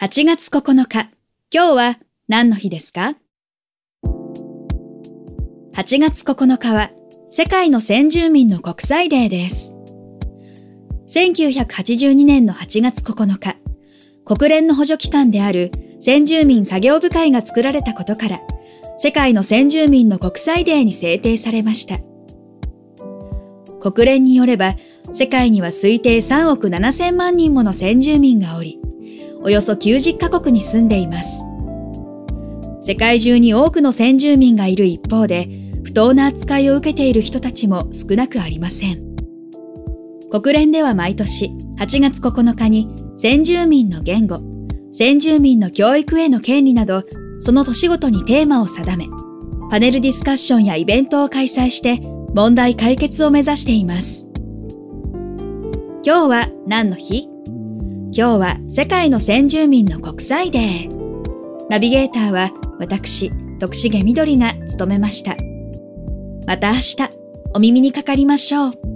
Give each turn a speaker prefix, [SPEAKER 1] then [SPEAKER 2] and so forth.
[SPEAKER 1] 8月9日、今日は何の日ですか ?8 月9日は世界の先住民の国際デーです。1982年の8月9日、国連の補助機関である先住民作業部会が作られたことから、世界の先住民の国際デーに制定されました。国連によれば、世界には推定3億7千万人もの先住民がおり、およそ90カ国に住んでいます。世界中に多くの先住民がいる一方で、不当な扱いを受けている人たちも少なくありません。国連では毎年8月9日に先住民の言語、先住民の教育への権利など、その年ごとにテーマを定め、パネルディスカッションやイベントを開催して問題解決を目指しています。今日は何の日？今日は世界の先住民の国際デー。ナビゲーターは私、徳重みどりが務めました。また明日、お耳にかかりましょう。